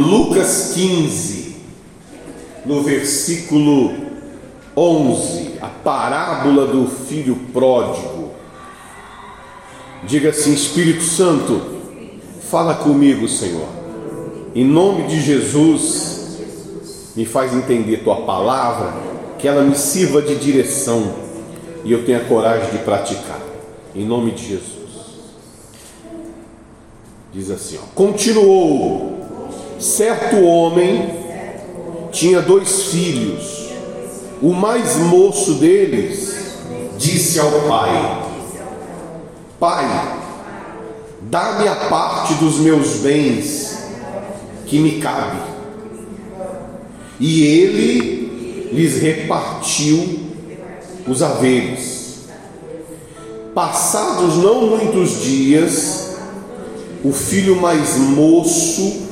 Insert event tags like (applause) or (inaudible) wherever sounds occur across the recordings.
Lucas 15, no versículo 11, a parábola do filho pródigo. Diga assim: Espírito Santo, fala comigo, Senhor. Em nome de Jesus, me faz entender tua palavra, que ela me sirva de direção e eu tenha coragem de praticar. Em nome de Jesus. Diz assim: ó, continuou. Certo homem tinha dois filhos. O mais moço deles disse ao pai: Pai, dá-me a parte dos meus bens que me cabe. E ele lhes repartiu os haveres. Passados não muitos dias, o filho mais moço,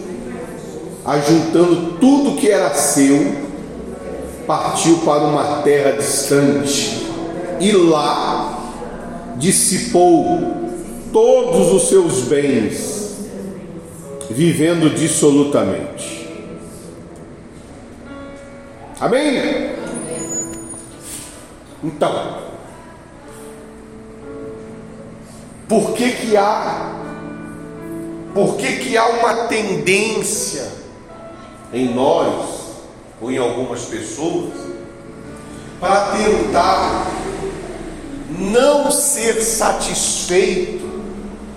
ajuntando tudo que era seu, partiu para uma terra distante e lá dissipou todos os seus bens, vivendo dissolutamente. Amém? Então, por que que há por que que há uma tendência em nós ou em algumas pessoas para tentar não ser satisfeito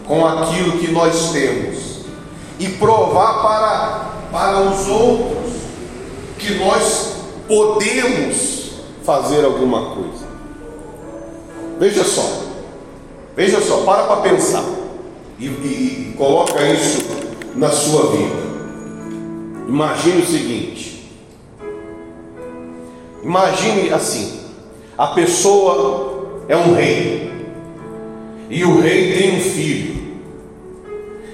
com aquilo que nós temos e provar para, para os outros que nós podemos fazer alguma coisa. Veja só, veja só, para para pensar e, e, e coloca isso na sua vida. Imagine o seguinte: imagine assim, a pessoa é um rei, e o rei tem um filho,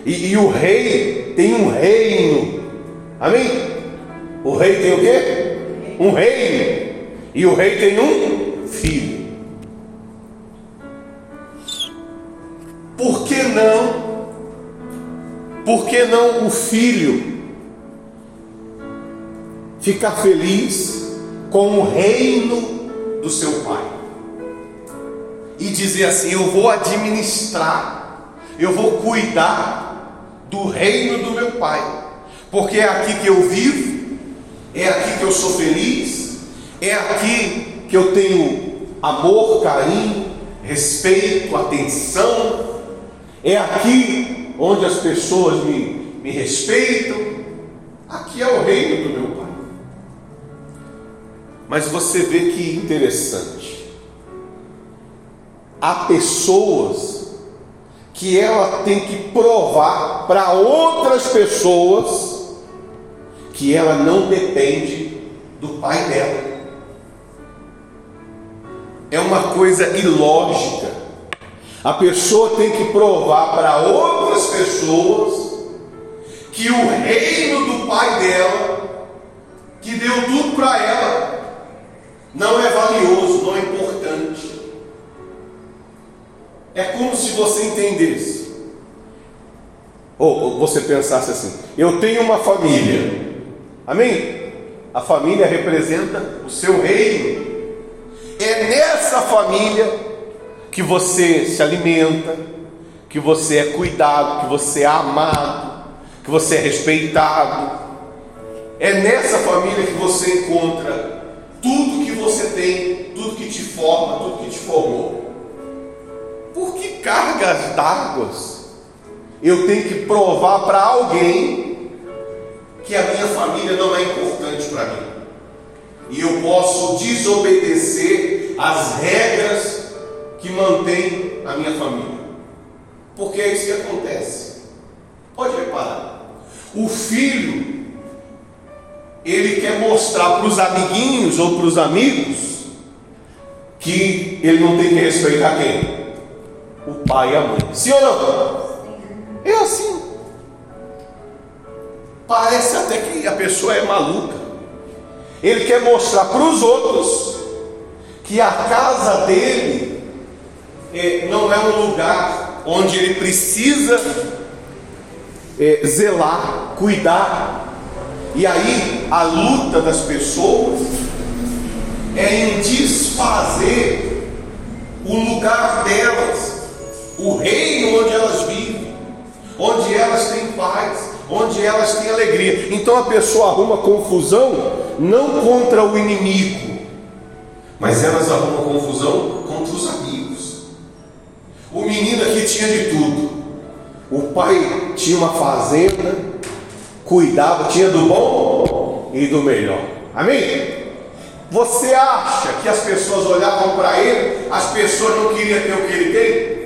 e, e o rei tem um reino, amém? O rei tem o quê? Um reino, e o rei tem um filho. Por que não? Por que não o filho ficar feliz com o reino do seu pai? E dizer assim: Eu vou administrar, eu vou cuidar do reino do meu pai, porque é aqui que eu vivo, é aqui que eu sou feliz, é aqui que eu tenho amor, carinho, respeito, atenção, é aqui onde as pessoas me, me respeitam. Aqui é o reino do meu. Mas você vê que interessante. Há pessoas que ela tem que provar para outras pessoas que ela não depende do pai dela. É uma coisa ilógica a pessoa tem que provar para outras pessoas que o reino do pai dela, que deu tudo para ela, não é valioso, não é importante. É como se você entendesse, ou você pensasse assim: eu tenho uma família, amém? A família representa o seu reino. É nessa família que você se alimenta, que você é cuidado, que você é amado, que você é respeitado. É nessa família que você encontra tudo você tem, tudo que te forma, tudo que te formou. Por que cargas d'água eu tenho que provar para alguém que a minha família não é importante para mim? E eu posso desobedecer as regras que mantém a minha família. Porque é isso que acontece. Pode reparar. O filho, ele quer mostrar para os amiguinhos ou para os amigos que ele não tem que respeitar quem? O pai e a mãe. Sim ou não? É assim. Parece até que a pessoa é maluca. Ele quer mostrar para os outros que a casa dele é, não é um lugar onde ele precisa é, zelar, cuidar E aí a luta das pessoas é em desfazer o lugar delas, o reino onde elas vivem, onde elas têm paz, onde elas têm alegria. Então a pessoa arruma confusão não contra o inimigo, mas elas arrumam confusão contra os amigos. O menino aqui tinha de tudo. O pai tinha uma fazenda, cuidava, tinha do bom e do melhor. Amém? Você acha que as pessoas olhavam para ele, as pessoas não queriam ter o que ele tem?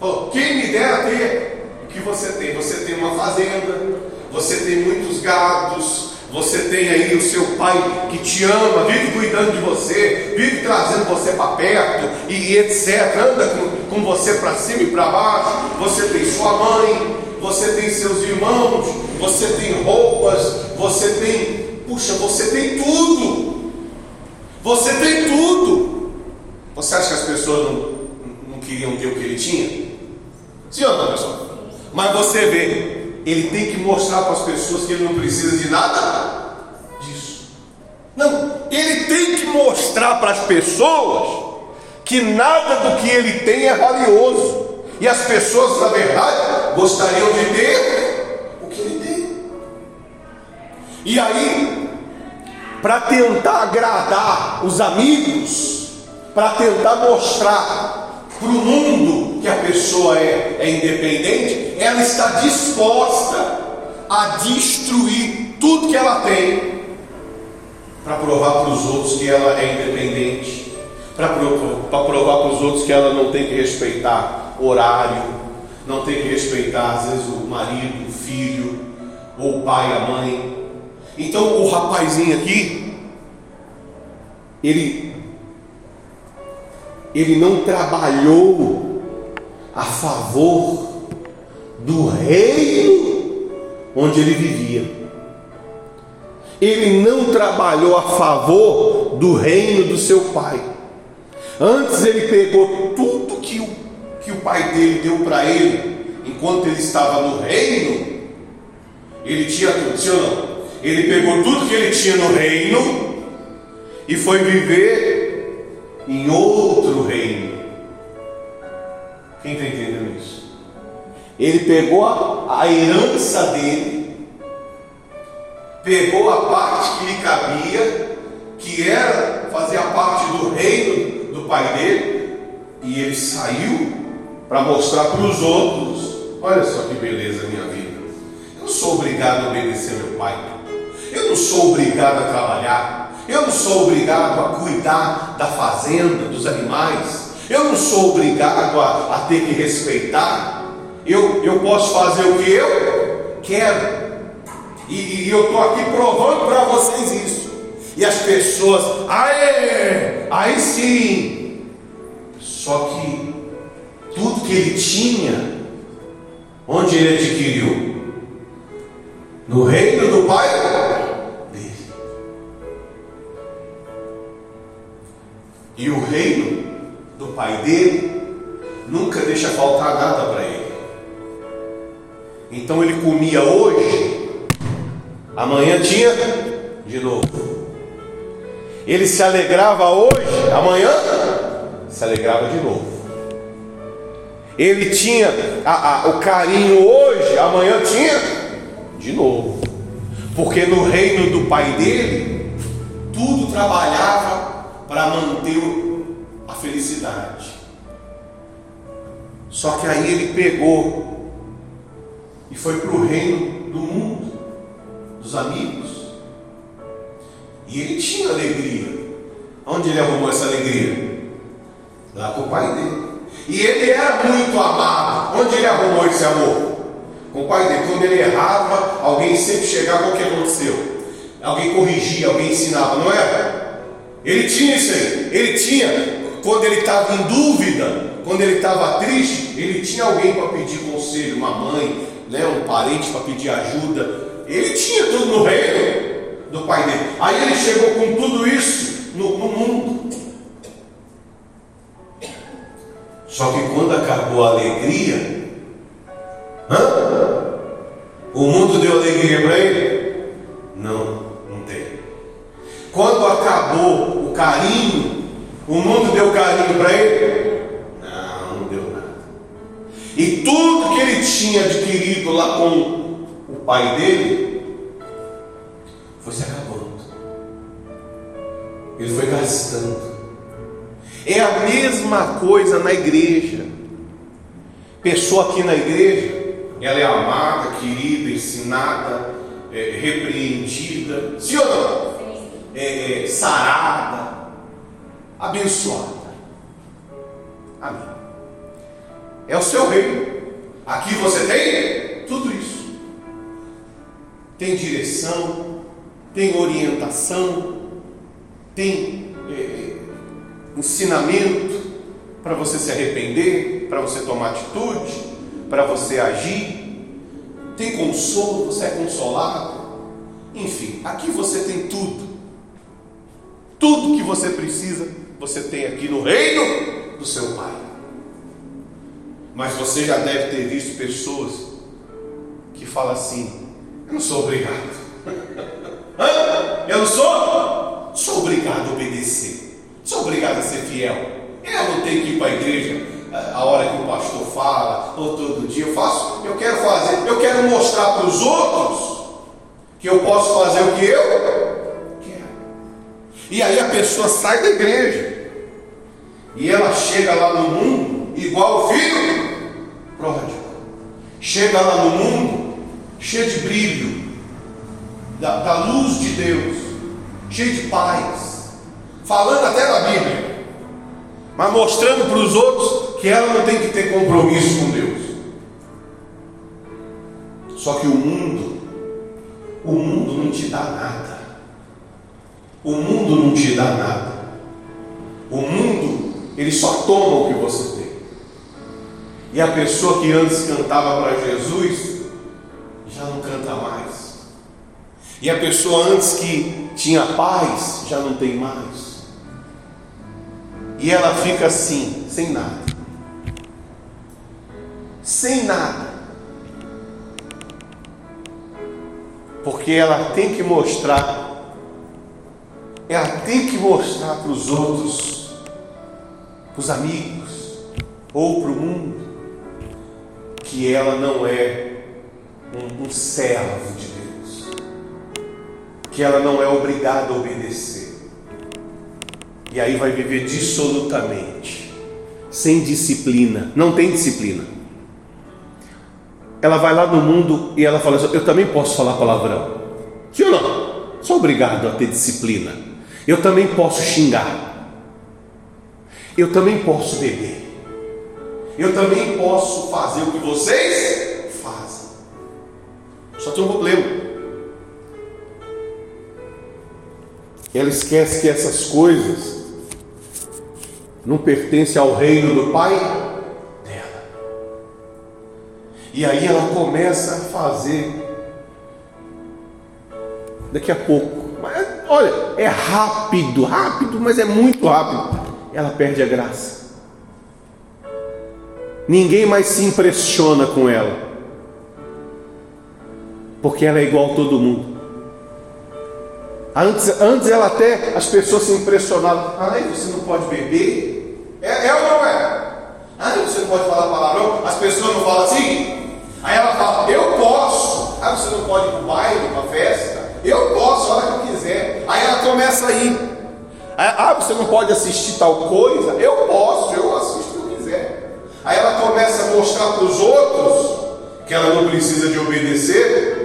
Falou, quem me dera ter o que você tem? Você tem uma fazenda, você tem muitos gados, você tem aí o seu pai que te ama, vive cuidando de você, vive trazendo você para perto e, etc. Anda com, com você para cima e para baixo. Você tem sua mãe, você tem seus irmãos, você tem roupas, você tem, puxa, você tem tudo. Você tem tudo. Você acha que as pessoas não, não queriam ter o que ele tinha? Sim ou não, pessoal? Mas você vê, ele tem que mostrar para as pessoas que ele não precisa de nada disso. Não, ele tem que mostrar para as pessoas que nada do que ele tem é valioso. E as pessoas, na verdade, gostariam de ter o que ele tem. E aí, para tentar agradar os amigos, para tentar mostrar para o mundo que a pessoa é, é independente, ela está disposta a destruir tudo que ela tem para provar para os outros que ela é independente, para provar para os outros que ela não tem que respeitar horário, não tem que respeitar às vezes o marido, o filho, ou o pai, a mãe. Então o rapazinho aqui, ele ele não trabalhou a favor do reino onde ele vivia. Ele não trabalhou a favor do reino do seu pai. Antes ele pegou tudo que o, que o pai dele deu para ele, enquanto ele estava no reino, ele tinha tudo, sim ou não? Ele pegou tudo que ele tinha no reino e foi viver em outro reino. Quem está entendendo isso? Ele pegou a, a herança dele, pegou a parte que lhe cabia, que era fazer parte do reino do pai dele, e ele saiu para mostrar para os outros: olha só que beleza minha vida. Eu não sou obrigado a obedecer meu pai. Eu não sou obrigado a trabalhar. Eu não sou obrigado a cuidar da fazenda, dos animais. Eu não sou obrigado a, a ter que respeitar. Eu, eu posso fazer o que eu quero. E, e eu estou aqui provando para vocês isso. E as pessoas, aê, aí sim. Só que que ele tinha, onde ele adquiriu? No reino do Pai E o reino do pai dele nunca deixa faltar nada para ele. Então ele comia hoje, amanhã tinha de novo. Ele se alegrava hoje, amanhã se alegrava de novo. Ele tinha a, a, o carinho hoje, amanhã tinha de novo. Porque no reino do pai dele, tudo trabalhava para manter a felicidade. Só que aí ele pegou e foi para o reino do mundo, dos amigos. E ele tinha alegria. Onde ele arrumou essa alegria? Lá com o pai dele. E ele era muito amado. Onde ele arrumou esse amor? Com o pai dele. Quando ele errava, alguém sempre chegava, o que aconteceu? Alguém corrigia, alguém ensinava, não era? Ele tinha isso aí. Ele tinha, quando ele estava em dúvida, quando ele estava triste, ele tinha alguém para pedir conselho, uma mãe, né, um parente para pedir ajuda. Ele tinha tudo no reino do pai dele. Aí ele chegou com tudo isso no, no mundo. Só que quando acabou a alegria, hã? o mundo deu alegria para ele? Não acabou o carinho, o mundo deu carinho para ele? Não, não deu nada. E tudo que ele tinha adquirido lá com o pai dele foi se acabando. Ele foi gastando. É a mesma coisa na igreja. Pessoa aqui na igreja, ela é amada, querida, ensinada, é, repreendida, sim ou não? É, é, sarada, abençoada. Amém. É o seu reino. Aqui você tem tudo isso. Tem direção, tem orientação, tem ensinamento para você se arrepender, para você tomar atitude, para você agir. Tem consolo, você é consolado. Enfim, aqui você tem tudo. Tudo que você precisa, você tem aqui no reino do seu Pai. Mas você já deve ter visto pessoas que falam assim: Eu não sou obrigado. (laughs) Eu não sou? Sou obrigado a obedecer. Sou obrigado a ser fiel. Eu não tenho que ir para a igreja a hora que o pastor fala, ou todo dia. Eu faço, eu quero fazer, eu quero mostrar para os outros que eu posso fazer o que eu quero. E aí a pessoa sai da igreja e ela chega lá no mundo igual o filho pródigo. Chega lá no mundo cheio de brilho, da, da luz de Deus, cheio de paz, falando até da Bíblia, mas mostrando para os outros que ela não tem que ter compromisso com Deus. Só que o mundo, o mundo não te dá nada. O mundo não te dá nada. O mundo, ele só toma o que você tem. E a pessoa que antes cantava para Jesus, já não canta mais. E a pessoa antes que tinha paz, já não tem mais. E ela fica assim, sem nada. Sem nada. Porque ela tem que mostrar, ela tem que mostrar para os outros, para os amigos, ou para o mundo, que ela não é um, um servo de Deus, que ela não é obrigada a obedecer. E aí vai viver dissolutamente, sem disciplina, não tem disciplina. Ela vai lá no mundo e ela fala assim: Eu também posso falar palavrão. Sim ou não? Sou obrigado a ter disciplina. Eu também posso xingar. Eu também posso beber. Eu também posso fazer o que vocês fazem. Só tem um problema. Ela esquece que essas coisas não pertencem ao reino do Pai dela. E aí ela começa a fazer. Daqui a pouco, mas olha, é rápido, rápido, mas é muito rápido. Ela perde a graça. Ninguém mais se impressiona com ela, porque ela é igual a todo mundo. Antes, antes ela até as pessoas se impressionavam. Ai, você não pode beber? É, é ou não é? Ai, você não pode falar palavrão? As pessoas não falam assim? Aí ela fala, eu posso. Ah, você não pode ir para o baile, para festa? Eu posso, a hora que quiser. Aí ela começa a ir. Ah, você não pode assistir tal coisa? Eu posso, eu assisto o que quiser. Aí ela começa a mostrar para os outros que ela não precisa de obedecer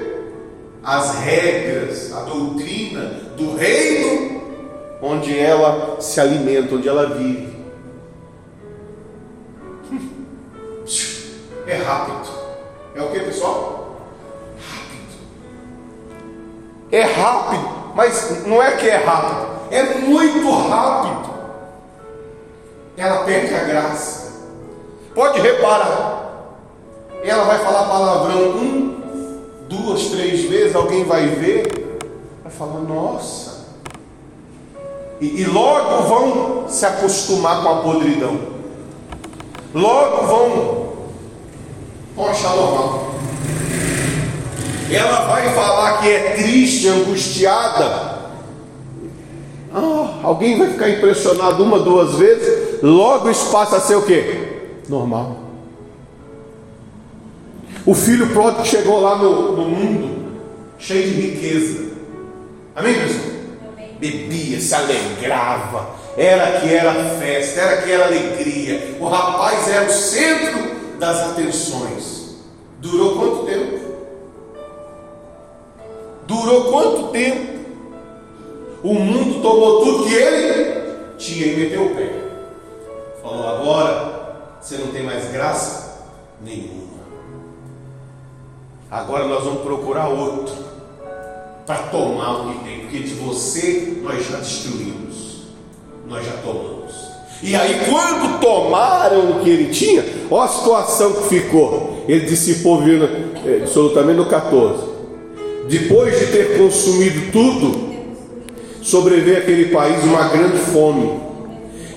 as regras, a doutrina do reino onde ela se alimenta, onde ela vive. (laughs) É rápido. É o que, pessoal? Rápido. É rápido, mas não é que é rápido, é muito rápido. Ela perde a graça. Pode reparar. Ela vai falar palavrão um, duas, três vezes, alguém vai ver, vai falar, nossa. E, e logo vão se acostumar com a podridão. Logo vão, achar normal. Ela vai falar que é triste, angustiada. Ah, alguém vai ficar impressionado uma, duas vezes, logo isso passa a ser o quê? Normal. O filho pródigo chegou lá no, no mundo cheio de riqueza. Amém, pessoal? Bebia, se alegrava, era que era festa, era que era alegria. O rapaz era o centro das atenções. Durou quanto tempo? Durou quanto tempo? O mundo tomou tudo que ele tinha e meteu o pé. Falou: agora você não tem mais graça nenhuma. Agora nós vamos procurar outro para tomar o que tem, porque de você nós já destruímos, nós já tomamos. E aí, quando tomaram o que ele tinha, olha a situação que ficou. Ele dissipou, vindo, é, absolutamente no 14. Depois de ter consumido tudo, sobreveio aquele país uma grande fome.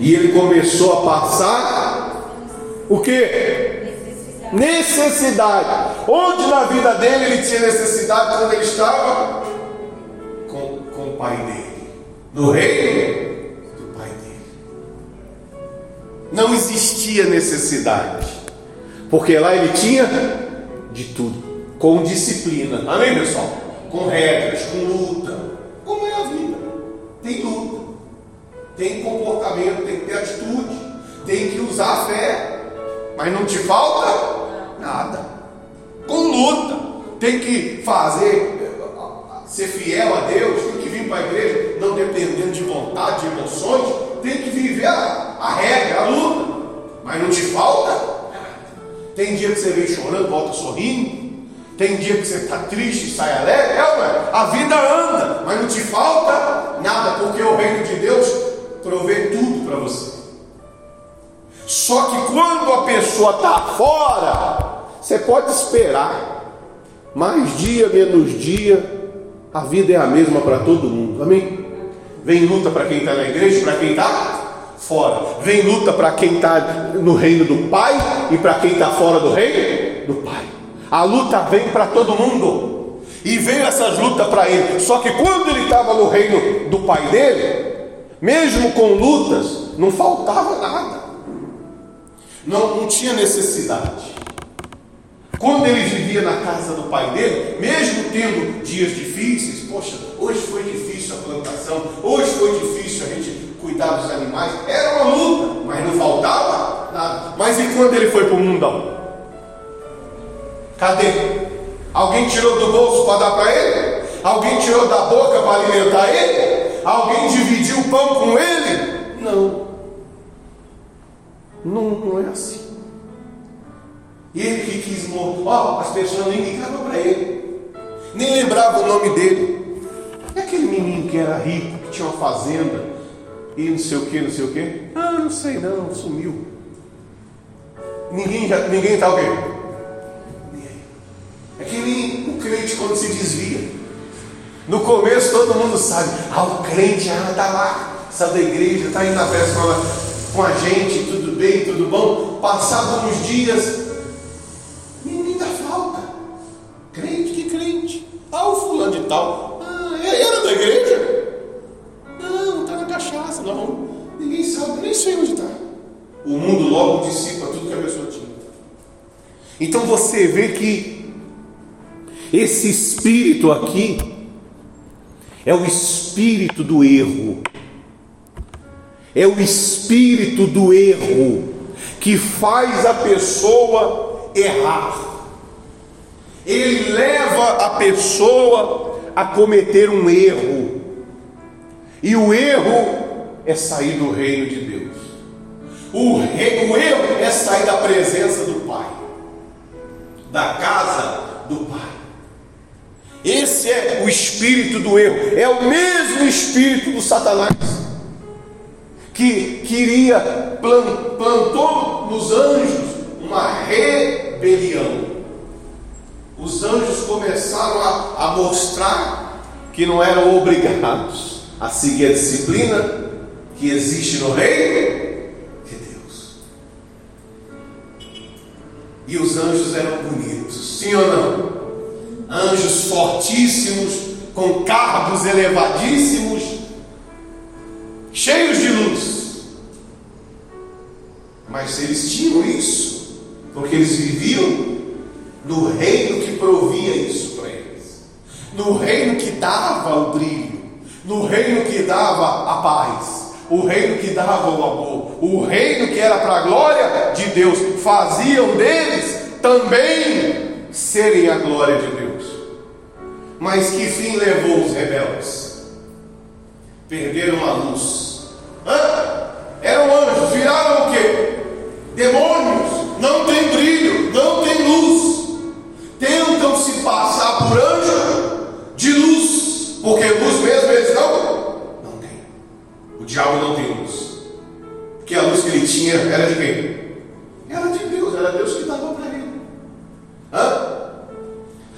E ele começou a passar o que? Necessidade. Onde na vida dele ele tinha necessidade quando ele estava com, com o pai dele? No reino do pai dele. Não existia necessidade. Porque lá ele tinha de tudo. Com disciplina. Amém, pessoal? Com regras, com luta. Como é a vida? tem luta, tem comportamento, tem que ter atitude, tem que usar a fé, mas não te falta nada. Com luta, tem que fazer, ser fiel a Deus, tem que vir para a igreja, não dependendo de vontade, de emoções, tem que viver a, a regra, a luta, mas não te falta nada. Tem dia que você vem chorando, volta sorrindo. Tem dia que você está triste sai alegre. É, ué, a vida anda, mas não te falta nada, porque o reino de Deus provê tudo para você. Só que quando a pessoa está fora, você pode esperar. Mais dia, menos dia, a vida é a mesma para todo mundo. Amém? Vem luta para quem está na igreja, para quem está fora. Vem luta para quem está no reino do Pai e para quem está fora do reino do Pai. A luta vem para todo mundo. E veio essas lutas para ele. Só que quando ele estava no reino do pai dele, mesmo com lutas, não faltava nada. Não, não tinha necessidade. Quando ele vivia na casa do pai dele, mesmo tendo dias difíceis, poxa, hoje foi difícil a plantação, hoje foi difícil a gente cuidar dos animais, era uma luta, mas não faltava nada. Mas e quando ele foi para o mundão? Cadê? Alguém tirou do bolso para dar para ele? Alguém tirou da boca para alimentar ele? Alguém dividiu o pão com ele? Não. Não, não é assim. Ele que quis morrer. Oh, as pessoas nem ligavam para ele. Nem lembravam o nome dele. É aquele menino que era rico, que tinha uma fazenda e não sei o que, não sei o que. Ah, não sei não, sumiu. Ninguém já, ninguém está o quê? É que nem o crente quando se desvia. No começo todo mundo sabe, ah, o crente ah, está lá, sai da igreja, está indo na festa com a gente, tudo bem, tudo bom. Passados uns dias, dá falta. Crente, que crente? Ah, o fulano de tal. Ah, era da igreja? Não, está na cachaça, não. Ninguém sabe, nem sei onde está. O mundo logo dissipa tudo que a pessoa tinha. Então você vê que esse espírito aqui é o espírito do erro. É o espírito do erro que faz a pessoa errar. Ele leva a pessoa a cometer um erro. E o erro é sair do reino de Deus. O, re, o erro é sair da presença do Pai, da casa do Pai. Esse é o espírito do erro, é o mesmo espírito do Satanás que queria plantou nos anjos uma rebelião. Os anjos começaram a, a mostrar que não eram obrigados a seguir a disciplina que existe no reino de Deus. E os anjos eram bonitos, sim ou não? anjos fortíssimos, com cargos elevadíssimos, cheios de luz. Mas eles tinham isso, porque eles viviam no reino que provia isso para eles, no reino que dava o brilho, no reino que dava a paz, o reino que dava o amor, o reino que era para a glória de Deus, faziam deles também serem a glória de Deus. Mas que fim levou os rebeldes? Perderam a luz. Hã? Eram anjos, viraram o quê? Demônios. Não tem brilho, não tem luz. Tentam se passar por anjo de luz, porque luz mesmo eles não, não tem. O diabo não tem luz. Porque a luz que ele tinha era de quem? Era de Deus, era Deus que dava para ele. Hã?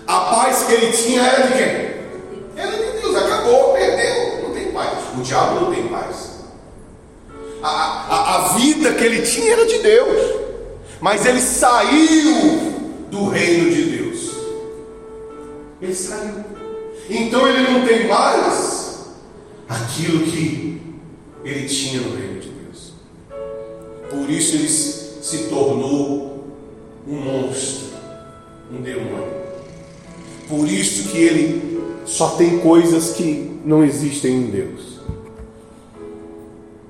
A paz que ele tinha era de quem? Era de Deus, acabou, perdeu, não tem paz. O diabo não tem paz. A, a, a vida que ele tinha era de Deus, mas ele saiu do reino de Deus. Ele saiu. Então ele não tem mais aquilo que ele tinha no reino de Deus. Por isso ele se tornou um monstro, um demônio. Por isso que ele só tem coisas que não existem em Deus.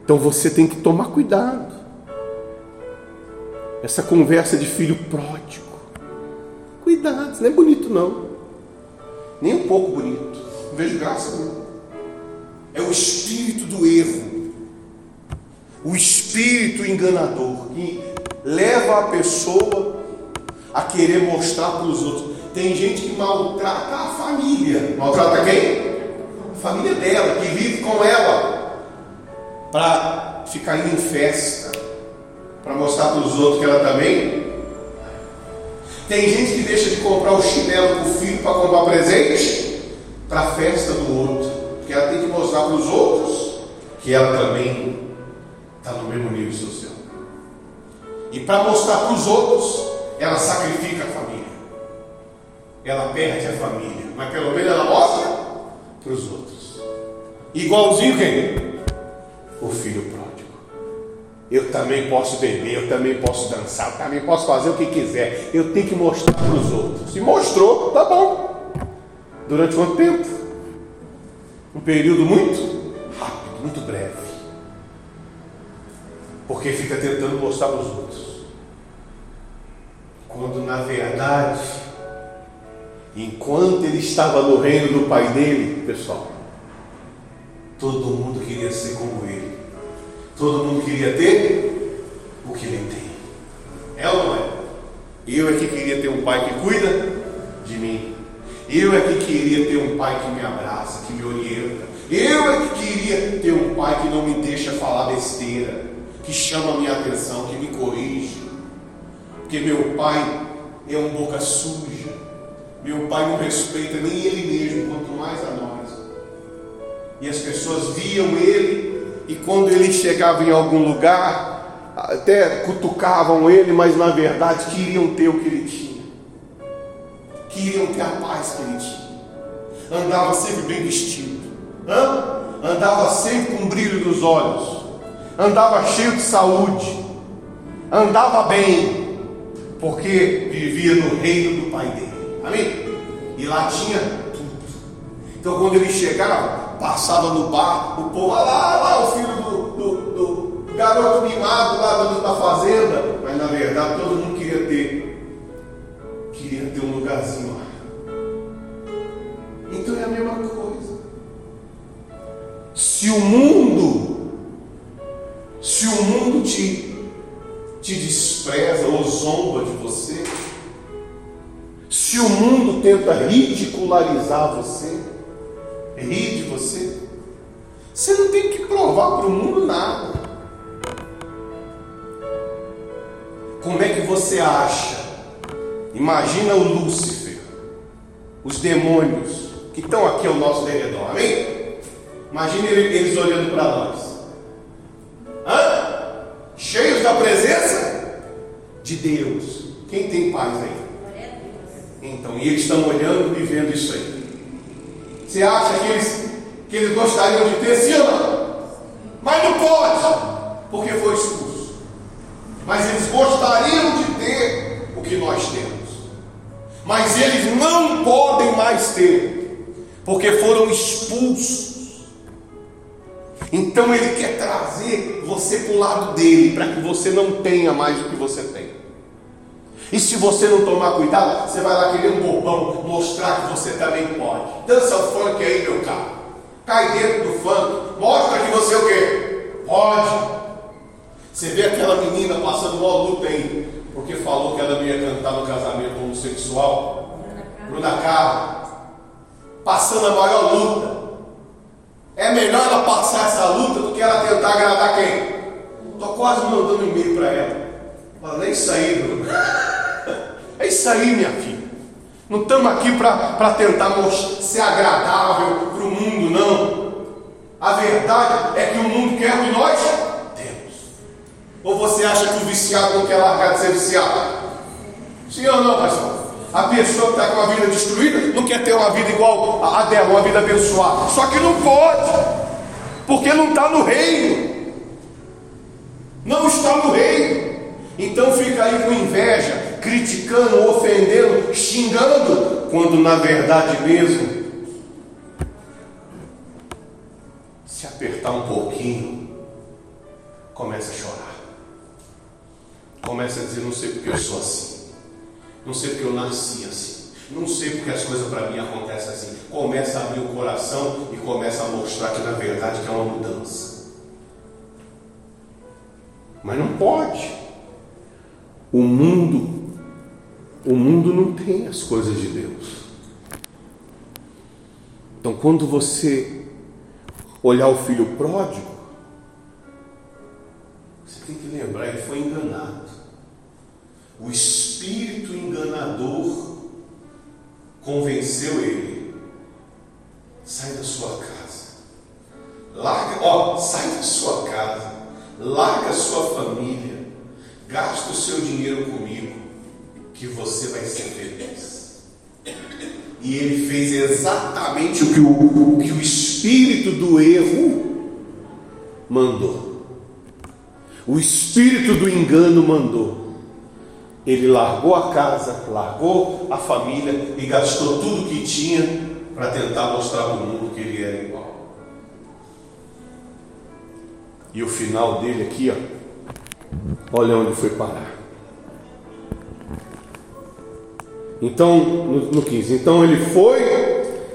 Então você tem que tomar cuidado. Essa conversa de filho pródigo. Cuidado, não é bonito não. Nem um pouco bonito. Não vejo graça não. É o espírito do erro. O espírito enganador que leva a pessoa a querer mostrar para os outros. Tem gente que maltrata a família. Maltrata quem? A família dela, que vive com ela. Para ficar indo em festa. Para mostrar para os outros que ela também. Tem gente que deixa de comprar o chinelo para o filho para comprar presente para a festa do outro. Porque ela tem que mostrar para os outros que ela também está no mesmo nível social. E para mostrar para os outros, ela sacrifica a família ela perde a família, mas pelo menos ela mostra para os outros. Igualzinho quem? O filho pródigo. Eu também posso beber, eu também posso dançar, eu também posso fazer o que quiser. Eu tenho que mostrar para os outros. Se mostrou, tá bom. Durante quanto tempo? Um período muito rápido, muito breve. Porque fica tentando mostrar para os outros. Quando na verdade Enquanto ele estava no reino do pai dele, pessoal, todo mundo queria ser como ele. Todo mundo queria ter o que ele tem. É ou não é? Eu é que queria ter um pai que cuida de mim. Eu é que queria ter um pai que me abraça, que me orienta. Eu é que queria ter um pai que não me deixa falar besteira, que chama a minha atenção, que me corrige. Porque meu pai é um boca suja. Meu pai não respeita nem ele mesmo, quanto mais a nós. E as pessoas viam ele, e quando ele chegava em algum lugar, até cutucavam ele, mas na verdade queriam ter o que ele tinha. Queriam ter a paz que ele tinha. Andava sempre bem vestido. Hã? Andava sempre com brilho nos olhos. Andava cheio de saúde. Andava bem. Porque vivia no reino do pai dele. Amém? E lá tinha tudo. Então quando ele chegava, passava no bar, o povo, olha lá, lá o filho do, do, do garoto mimado lá da fazenda. Mas na verdade todo mundo queria ter. Queria ter um lugarzinho lá. Então é a mesma coisa. Se o mundo, se o mundo te, te despreza ou zomba de você, se o mundo tenta ridicularizar você, rir de você, você não tem que provar para o mundo nada. Como é que você acha? Imagina o Lúcifer, os demônios que estão aqui ao nosso derredor, amém? Imagina eles olhando para nós, Hã? cheios da presença de Deus. Quem tem paz aí? Então, e eles estão olhando e vendo isso aí. Você acha que eles, que eles gostariam de ter sim ou não? Mas não pode, porque foi expulso. Mas eles gostariam de ter o que nós temos. Mas eles não podem mais ter, porque foram expulsos. Então ele quer trazer você para o lado dele, para que você não tenha mais do que você tem. E se você não tomar cuidado, você vai lá querer um bobão mostrar que você também pode. Dança o funk aí, meu carro. Cai dentro do funk. Mostra que você é o quê? Pode. Você vê aquela menina passando uma luta aí, porque falou que ela ia cantar no casamento homossexual. Bruna Carla. Passando a maior luta. É melhor ela passar essa luta do que ela tentar agradar quem? Estou quase mandando um e-mail para ela. Fala, é isso aí, Bruno. É isso aí, minha filha. Não estamos aqui para tentar ser agradável para o mundo, não. A verdade é que o mundo quer o que nós temos. Ou você acha que o viciado não quer largar de ser viciado? Sim ou não, pastor? A pessoa que está com a vida destruída não quer ter uma vida igual a dela, uma vida abençoada. Só que não pode, porque não está no reino. Não está no reino. Então fica aí com inveja, criticando, ofendendo, xingando, quando na verdade mesmo, se apertar um pouquinho, começa a chorar. Começa a dizer: Não sei porque eu sou assim, não sei porque eu nasci assim. Não sei porque as coisas para mim acontecem assim. Começa a abrir o coração e começa a mostrar que na verdade é uma mudança. Mas não pode. O mundo, o mundo não tem as coisas de Deus. Então, quando você olhar o filho pródigo, você tem que lembrar, ele foi enganado. O espírito enganador convenceu ele. Sai da sua casa. Larga, ó, sai da sua casa. Larga a sua família Gasta o seu dinheiro comigo, que você vai ser feliz. E ele fez exatamente o que o, o que o espírito do erro mandou. O espírito do engano mandou. Ele largou a casa, largou a família e gastou tudo que tinha para tentar mostrar para o mundo que ele era igual. E o final dele aqui, ó, Olha onde foi parar. Então, no, no 15, então ele foi,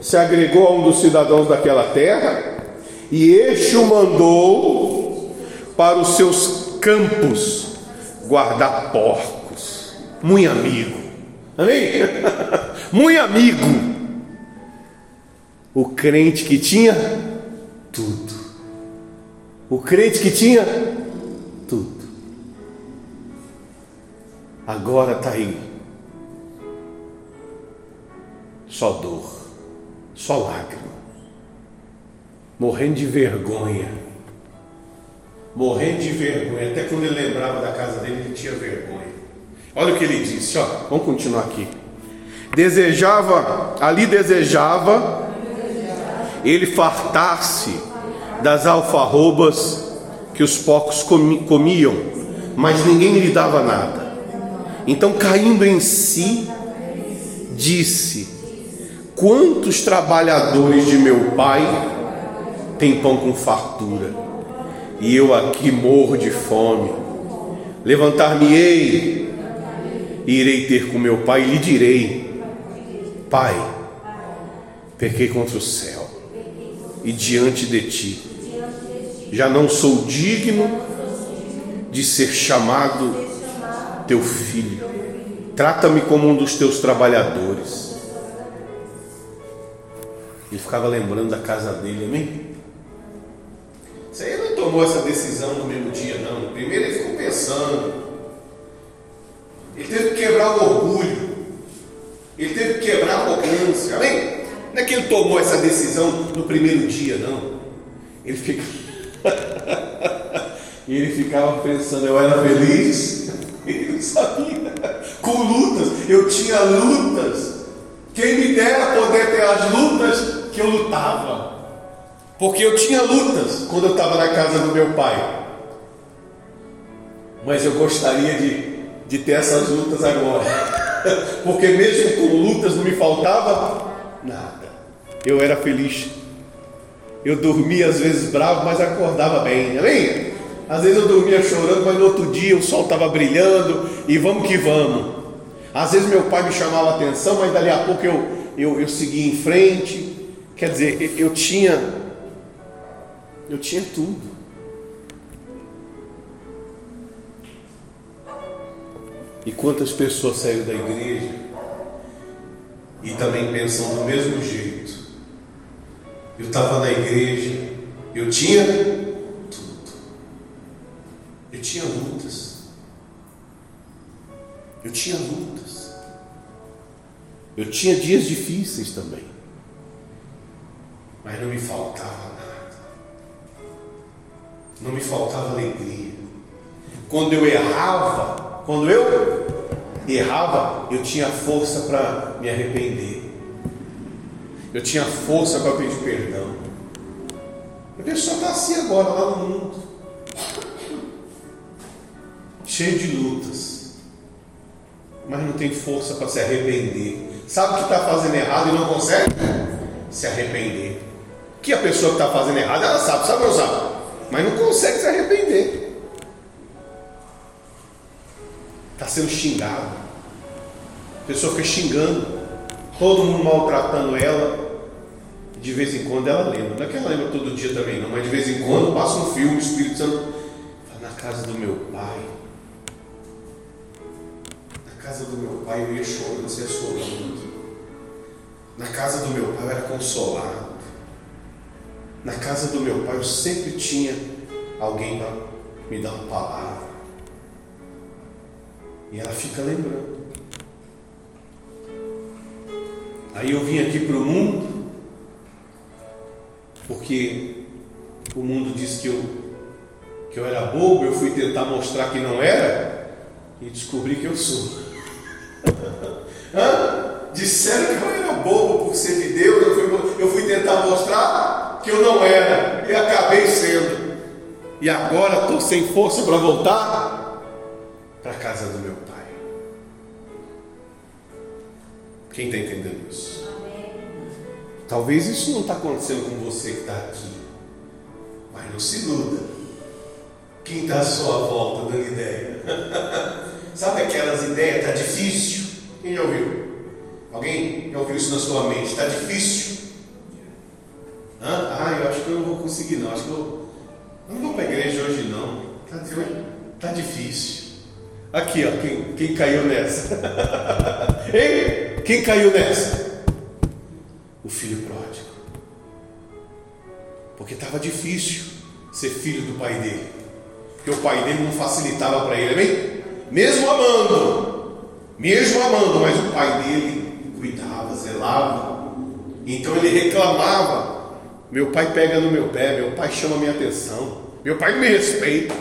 se agregou a um dos cidadãos daquela terra, e este o mandou para os seus campos guardar porcos. Muito amigo. Amém? (laughs) Muito amigo. O crente que tinha tudo. O crente que tinha tudo. Agora está aí. Só dor, só lágrima, morrendo de vergonha. Morrendo de vergonha. Até quando ele lembrava da casa dele, ele tinha vergonha. Olha o que ele disse, ó. Vamos continuar aqui. Desejava, ali desejava, ele fartar-se das alfarrobas que os porcos comiam, mas ninguém lhe dava nada. Então, caindo em si, disse: Quantos trabalhadores de meu pai têm pão com fartura, e eu aqui morro de fome. Levantar-me-ei, e irei ter com meu pai, e lhe direi: Pai, pequei contra o céu e diante de ti, já não sou digno de ser chamado teu filho. Trata-me como um dos teus trabalhadores. Ele ficava lembrando da casa dele, amém? Isso aí não tomou essa decisão no mesmo dia, não. Primeiro ele ficou pensando. Ele teve que quebrar o orgulho. Ele teve que quebrar a arrogância, amém? Não é que ele tomou essa decisão no primeiro dia, não. Ele fica. (laughs) ele ficava pensando, eu era feliz ele não sabia. Com lutas, eu tinha lutas. Quem me dera poder ter as lutas que eu lutava. Porque eu tinha lutas quando eu estava na casa do meu pai. Mas eu gostaria de, de ter essas lutas agora. (laughs) Porque mesmo com lutas não me faltava nada. Eu era feliz. Eu dormia às vezes bravo, mas acordava bem. Amém? Às vezes eu dormia chorando, mas no outro dia o sol estava brilhando e vamos que vamos. Às vezes meu pai me chamava a atenção, mas dali a pouco eu, eu, eu seguia em frente. Quer dizer, eu tinha, eu tinha tudo. E quantas pessoas saíram da igreja e também pensam do mesmo jeito. Eu estava na igreja, eu tinha tudo. Eu tinha lutas. Eu tinha lutas. Eu tinha dias difíceis também. Mas não me faltava nada. Não me faltava alegria. Quando eu errava, quando eu errava, eu tinha força para me arrepender. Eu tinha força para pedir perdão. A pessoa está assim agora, lá no mundo. Cheio de lutas. Mas não tem força para se arrepender. Sabe que está fazendo errado e não consegue se arrepender. Que a pessoa que está fazendo errado, ela sabe, sabe ou sabe? Mas não consegue se arrepender. Está sendo xingado. A pessoa fica xingando, todo mundo maltratando ela. De vez em quando ela lembra. Não é que ela lembra todo dia também, não, mas de vez em quando passa um filme, o Espírito Santo fala, na casa do meu pai. Na casa do meu pai eu ia chorando, você ia chorando. Na casa do meu pai eu era consolado. Na casa do meu pai eu sempre tinha alguém para me dar uma palavra. E ela fica lembrando. Aí eu vim aqui para o mundo, porque o mundo disse que eu, que eu era bobo, eu fui tentar mostrar que não era, e descobri que eu sou. (laughs) Disseram que eu era bobo por ser de Deus, eu fui, eu fui tentar mostrar que eu não era, e acabei sendo. E agora estou sem força para voltar para a casa do meu pai. Quem está entendendo isso? Talvez isso não está acontecendo com você que está aqui, mas não se iluda. Quem está à sua volta dando ideia? (laughs) Sabe aquelas ideias? Está difícil. Quem já ouviu? Alguém já ouviu isso na sua mente? Está difícil? Hã? Ah, eu acho que eu não vou conseguir não. Acho que eu, não vou para a igreja hoje não. Está tá difícil. Aqui, ó, quem, quem caiu nessa? (laughs) Ei, quem caiu nessa? O filho pródigo. Porque estava difícil ser filho do pai dele. Porque o pai dele não facilitava para ele, amém? Mesmo amando, mesmo amando, mas o pai dele cuidava, zelava. Então ele reclamava. Meu pai pega no meu pé, meu pai chama minha atenção, meu pai me respeita.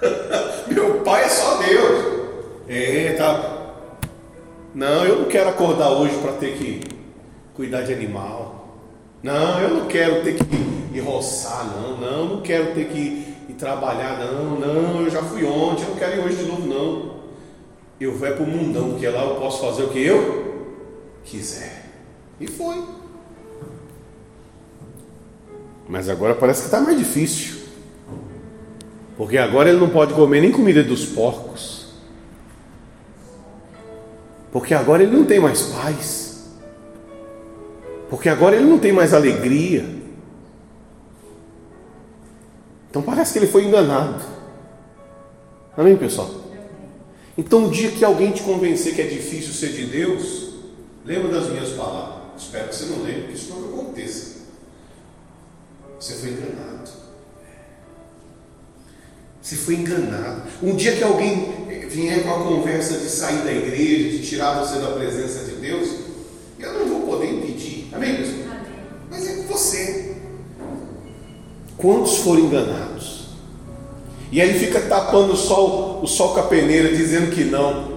(laughs) Meu pai é só Deus. É, tá. Não, eu não quero acordar hoje para ter que cuidar de animal. Não, eu não quero ter que ir roçar, não. Não, não quero ter que ir trabalhar, não. Não, eu já fui ontem, eu não quero ir hoje de novo, não. Eu vou é para o mundão, porque lá eu posso fazer o que eu quiser. E foi. Mas agora parece que está mais difícil. Porque agora ele não pode comer nem comida dos porcos. Porque agora ele não tem mais paz. Porque agora ele não tem mais alegria. Então parece que ele foi enganado. Amém, pessoal? Então, um dia que alguém te convencer que é difícil ser de Deus, lembra das minhas palavras. Espero que você não lembre, que isso não aconteça. Você foi enganado. Você foi enganado. Um dia que alguém vier com a conversa de sair da igreja, de tirar você da presença de Deus, eu não vou poder impedir. Amém, pessoal? Amém. Mas é você. Quantos foram enganados? E aí fica tapando o sol, o sol com a peneira, dizendo que não.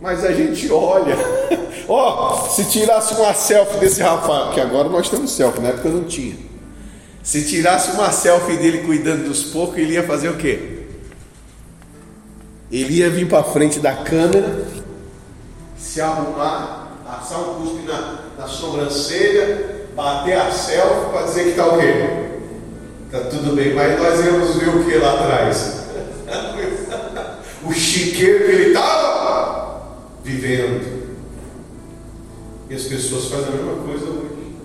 Mas a gente olha, (laughs) Ó, oh, se tirasse uma selfie desse rapaz, que agora nós temos selfie, na época não tinha. Se tirasse uma selfie dele cuidando dos porcos, ele ia fazer o quê? Ele ia vir para frente da câmera, se arrumar, passar um cuspe na, na sobrancelha, bater a selfie para dizer que está o quê? Tá tudo bem, mas nós íamos ver o que lá atrás? o chiqueiro que ele estava vivendo. E as pessoas fazem a mesma coisa hoje.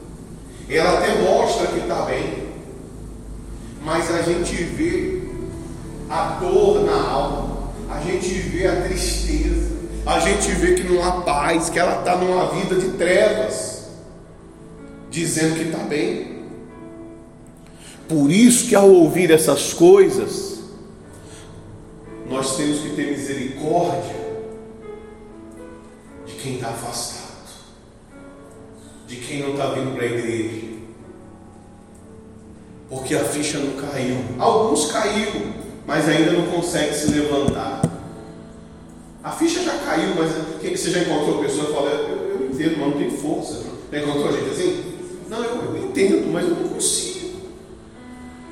Ela até mostra que está bem, mas a gente vê a dor na alma, a gente vê a tristeza, a gente vê que não há paz, que ela está numa vida de trevas, dizendo que está bem. Por isso que ao ouvir essas coisas, nós temos que ter misericórdia de quem está afastado, de quem não está vindo para a igreja, porque a ficha não caiu. Alguns caíram, mas ainda não conseguem se levantar. A ficha já caiu, mas quem você já encontrou pessoa que fala, eu, eu entendo, mas não tem força. Já encontrou gente assim? Não, eu, eu entendo, mas eu não consigo.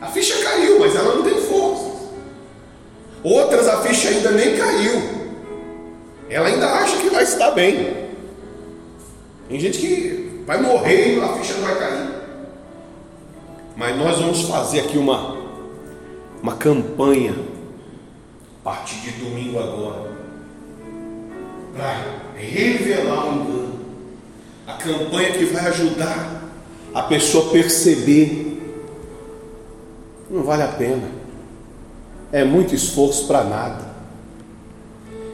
A ficha caiu, mas ela não tem força. Outras a ficha ainda nem caiu. Ela ainda acha que vai estar bem. Tem gente que vai morrer e a ficha não vai cair. Mas nós vamos fazer aqui uma, uma campanha a partir de domingo agora. Para revelar o engano. A campanha que vai ajudar a pessoa a perceber não vale a pena. É muito esforço para nada.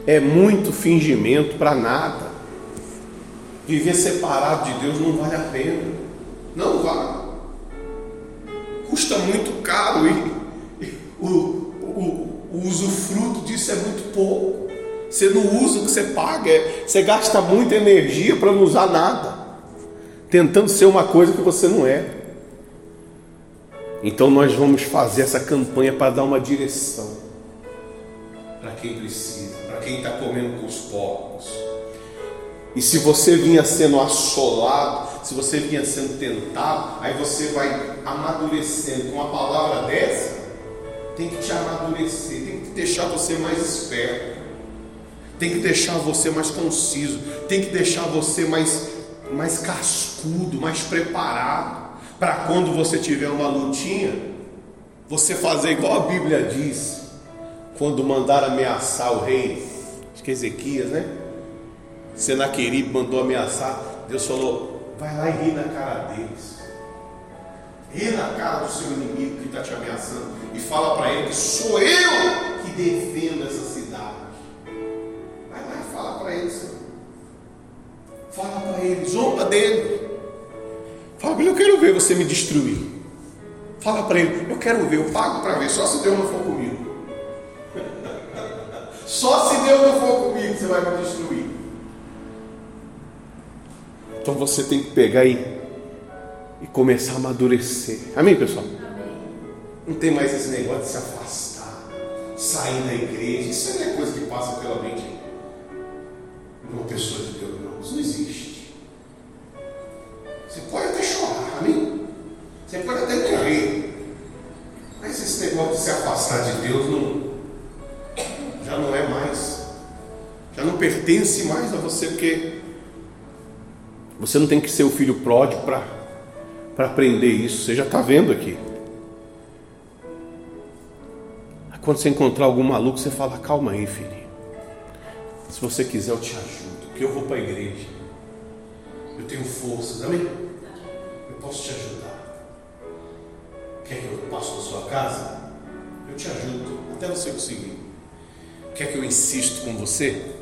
É muito fingimento para nada. Viver separado de Deus não vale a pena. Não vale. Custa muito caro e, e o, o, o usufruto disso é muito pouco. Você não usa o que você paga, é, você gasta muita energia para não usar nada, tentando ser uma coisa que você não é. Então nós vamos fazer essa campanha para dar uma direção para quem precisa, para quem está comendo com os porcos. E se você vinha sendo assolado, se você vinha sendo tentado, aí você vai amadurecendo com uma palavra dessa, tem que te amadurecer, tem que deixar você mais esperto, tem que deixar você mais conciso, tem que deixar você mais, mais cascudo, mais preparado para quando você tiver uma lutinha, você fazer igual a Bíblia diz, quando mandar ameaçar o rei, acho que é Ezequias, né? Senaquerib mandou ameaçar, Deus falou: vai lá e ri na cara deles, ri na cara do seu inimigo que está te ameaçando, e fala para ele que sou eu que defendo essa cidade. Vai lá e fala para eles, fala para eles, zomba dele. Fala eu quero ver você me destruir. Fala para ele, eu quero ver, eu pago para ver, só se Deus não for comigo. (laughs) só se Deus não for comigo, você vai me destruir. Então você tem que pegar e, e começar a amadurecer. Amém, pessoal? Não tem mais esse negócio de se afastar, sair da igreja. Isso não é coisa que passa pela mente de uma pessoa de Deus, não. Isso não existe. Você pode até chorar, amém? Você pode até morrer. Mas esse negócio de se afastar de Deus não, já não é mais. Já não pertence mais a você, porque você não tem que ser o filho pródigo para aprender isso. Você já está vendo aqui. Quando você encontrar algum maluco, você fala: calma aí, filho. Se você quiser, eu te ajudo, porque eu vou para a igreja eu tenho forças, amém? Eu posso te ajudar. Quer que eu passe na sua casa? Eu te ajudo até você conseguir. Quer que eu insisto com você?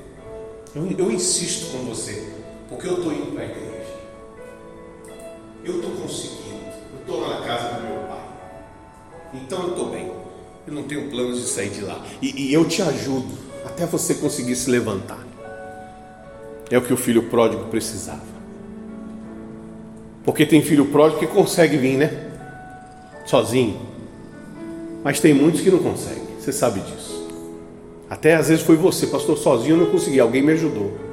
Eu, eu insisto com você, porque eu estou indo para a igreja. Eu estou conseguindo. Eu estou na casa do meu pai. Então eu estou bem. Eu não tenho planos de sair de lá. E, e eu te ajudo até você conseguir se levantar. É o que o filho pródigo precisava. Porque tem filho pródigo que consegue vir, né? Sozinho. Mas tem muitos que não conseguem. Você sabe disso. Até às vezes foi você, pastor, sozinho eu não consegui, alguém me ajudou.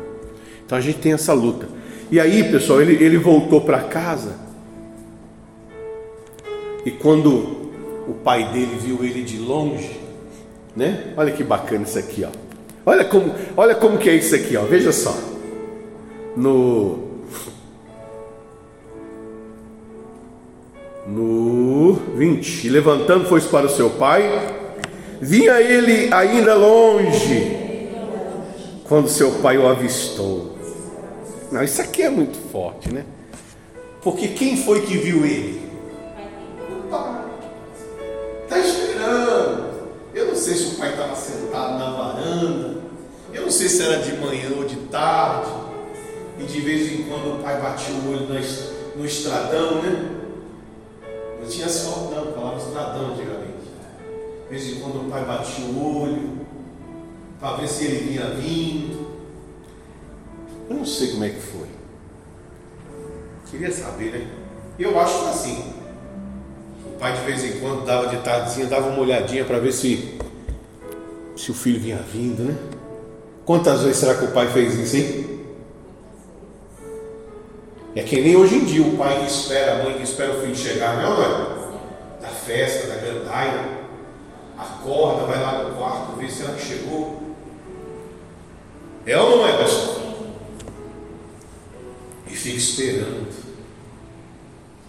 Então a gente tem essa luta. E aí, pessoal, ele, ele voltou para casa. E quando o pai dele viu ele de longe, né? Olha que bacana isso aqui, ó. Olha como, olha como que é isso aqui, ó. Veja só. No no 20. E levantando foi para o seu pai, vinha ele ainda longe, quando seu pai o avistou. Não, isso aqui é muito forte, né? Porque quem foi que viu ele? O pai. Está esperando. Eu não sei se o pai estava sentado na varanda. Eu não sei se era de manhã ou de tarde. E de vez em quando o pai batia o olho no estradão, né? Não tinha asfalto não, falava estradão antigamente. De vez em quando o pai batia o olho para ver se ele vinha vindo. Eu não sei como é que foi. Queria saber, né? Eu acho que assim. O pai de vez em quando dava de tardezinha, dava uma olhadinha para ver se, se o filho vinha vindo, né? Quantas vezes será que o pai fez isso, hein? É que nem hoje em dia o pai que espera, a mãe que espera o filho chegar, não é? Da festa, da gandaia. Acorda, vai lá no quarto, vê se ela chegou. É ou não é, pessoal? Fica esperando.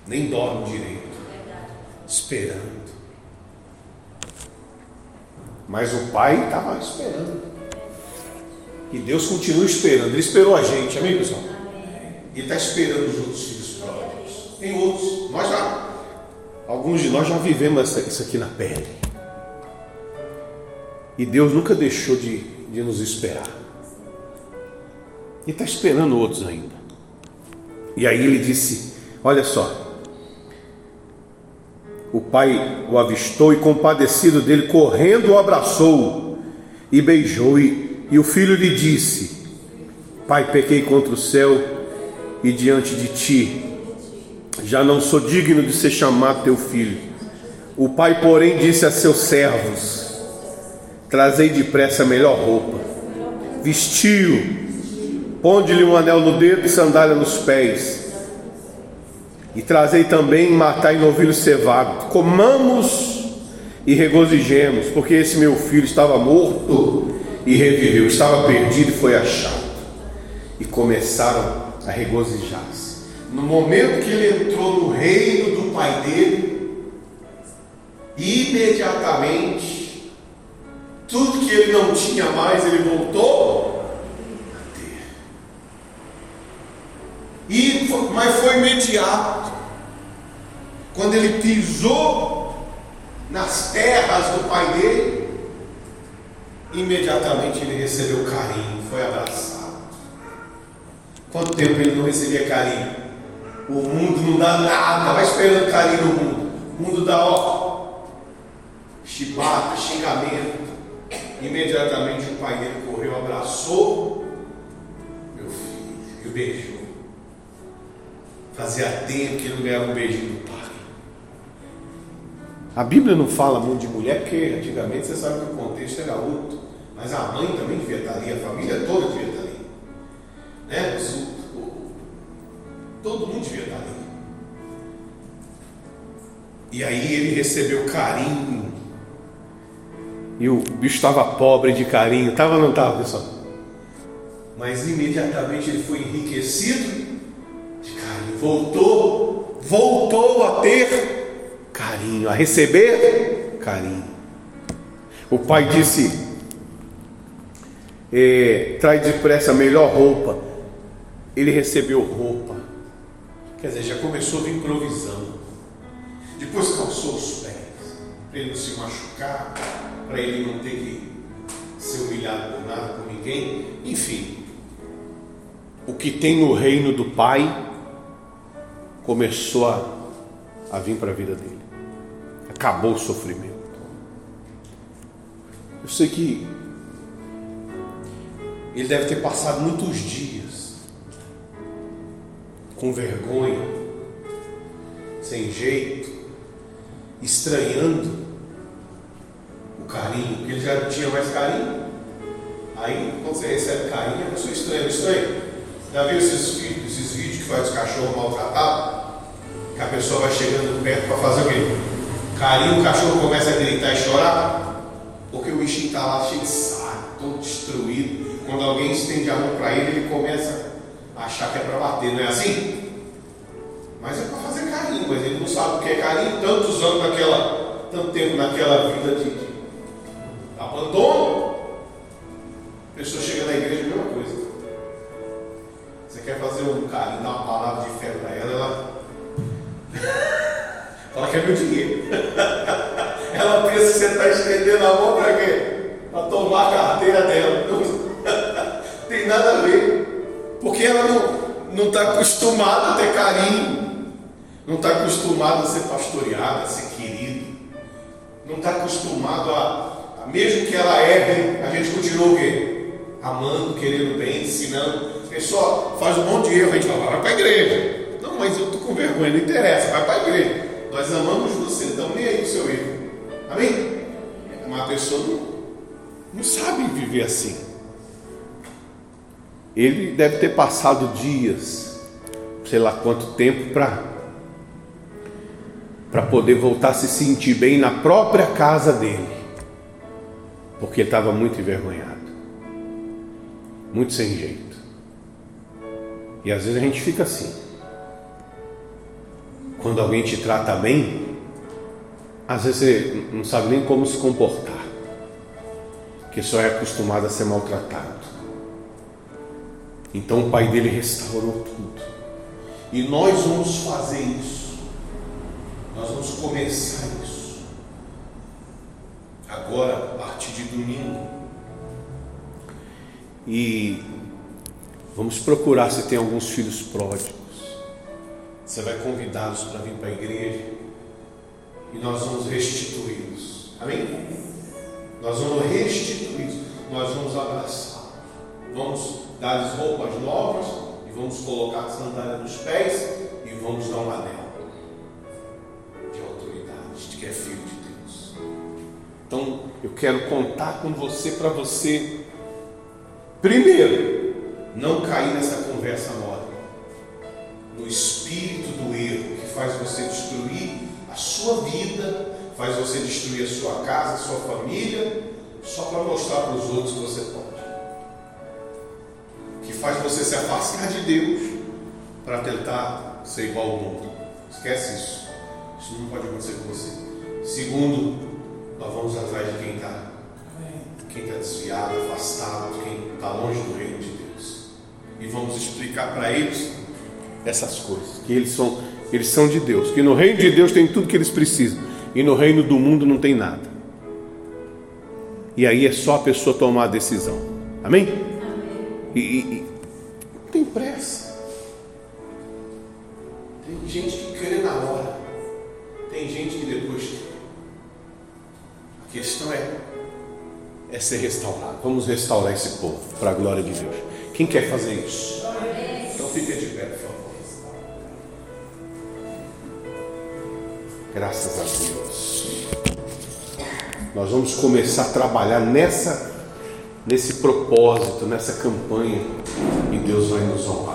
Nem dorme direito. Esperando. Mas o pai estava esperando. E Deus continua esperando. Ele esperou a gente, amém, pessoal? Ele está esperando os outros filhos pródigos. Tem outros. Nós já. Alguns de nós já vivemos isso aqui na pele. E Deus nunca deixou de, de nos esperar. E está esperando outros ainda. E aí ele disse: Olha só. O pai o avistou e, compadecido dele, correndo o abraçou e beijou. E, e o filho lhe disse: Pai, pequei contra o céu e diante de ti. Já não sou digno de ser chamado teu filho. O pai, porém, disse a seus servos: Trazei depressa a melhor roupa, vestiu, ponde-lhe um anel no dedo e sandália nos pés. E trazei também matai novilho cevado. Comamos e regozijemos, porque esse meu filho estava morto e reviveu, estava perdido e foi achado. E começaram a regozijar-se. No momento que ele entrou no reino do pai dele, imediatamente, tudo que ele não tinha mais, ele voltou a ter. E, mas foi imediato. Quando ele pisou nas terras do pai dele, imediatamente ele recebeu carinho, foi abraçado. Quanto tempo ele não recebia carinho? O mundo não dá nada, vai esperando carinho no mundo. O mundo dá, ó, chibata, xingamento. Imediatamente o pai dele correu, abraçou meu filho e o beijou. Fazia tempo que ele não ganhava um beijinho do pai. A Bíblia não fala muito de mulher, porque antigamente você sabe que o contexto era outro. Mas a mãe também devia estar ali, a família toda devia estar ali. Né? Todo mundo devia estar ali. E aí ele recebeu carinho. E o bicho estava pobre de carinho. Estava ou não estava, pessoal? Mas imediatamente ele foi enriquecido. Voltou, voltou a ter carinho, a receber carinho. O pai disse: eh, traz depressa a melhor roupa ele recebeu roupa. Quer dizer, já começou vir provisão. Depois calçou os pés, para ele não se machucar, para ele não ter que ser humilhado por nada, por ninguém. Enfim, o que tem no reino do Pai começou a, a vir para a vida dele. Acabou o sofrimento. Eu sei que ele deve ter passado muitos dias com vergonha, sem jeito, estranhando o carinho, porque ele já não tinha mais carinho. Aí, quando você recebe carinho, a pessoa estranha, estranha? Já viu esses esses vídeos que faz o cachorro maltratado? Que a pessoa vai chegando perto para fazer o quê? Carinho, o cachorro começa a gritar e chorar, porque o bichinho está lá cheio de saco, todo destruído. Quando alguém estende a mão para ele, ele começa a achar que é para bater, não é assim? Mas é para fazer carinho, mas ele não sabe o que é carinho, tantos anos naquela, tanto tempo naquela vida de, de abandono. A pessoa chega na igreja, mesma coisa. Você quer fazer um carinho, dar uma palavra de fé para ela, ela. Ela quer meu dinheiro. ela pensa que você está estendendo a mão para quê? Para tomar a carteira dela. Não tem nada a ver. Porque ela não está acostumada a ter carinho. Não está acostumada a ser pastoreada, a ser querido. Não está acostumado a, a, mesmo que ela erre, a gente continua o quê? Amando, querendo bem, ensinando. Pessoal, faz um monte de erro, a gente fala, vai para a igreja. Não, mas eu com vergonha, não interessa, vai para a igreja. Nós amamos você, então nem aí o seu erro. Amém? Uma pessoa não, não sabe viver assim. Ele deve ter passado dias, sei lá quanto tempo, para para poder voltar a se sentir bem na própria casa dele, porque ele estava muito envergonhado, muito sem jeito. E às vezes a gente fica assim. Quando alguém te trata bem, às vezes você não sabe nem como se comportar, porque só é acostumado a ser maltratado. Então o pai dele restaurou tudo. E nós vamos fazer isso. Nós vamos começar isso. Agora, a partir de domingo. E vamos procurar se tem alguns filhos pródigos. Você vai convidá-los para vir para a igreja. E nós vamos restituí-los. Amém? Nós vamos restituí-los. Nós vamos abraçá-los. Vamos dar-lhes roupas novas. E vamos colocar a sandália nos pés. E vamos dar uma anel que é filho de Deus. Então, eu quero contar com você para você, primeiro, não cair nessa conversa mole, no espírito sua vida, faz você destruir a sua casa, a sua família, só para mostrar para os outros que você pode. Que faz você se afastar de Deus para tentar ser igual ao mundo. Esquece isso. Isso não pode acontecer com você. Segundo, nós vamos atrás de quem está quem está desviado, afastado, quem está longe do reino de Deus. E vamos explicar para eles essas coisas, que eles são, eles são de Deus, que no reino de Deus tem tudo que eles precisam, e no reino do mundo não tem nada. E aí é só a pessoa tomar a decisão. Amém? Amém. E, e, não tem pressa. Tem gente que crê na hora. Tem gente que depois a questão é, é ser restaurado. Vamos restaurar esse povo para a glória de Deus. Quem quer fazer isso? Graças a Deus. Nós vamos começar a trabalhar nessa, nesse propósito, nessa campanha, e Deus vai nos honrar.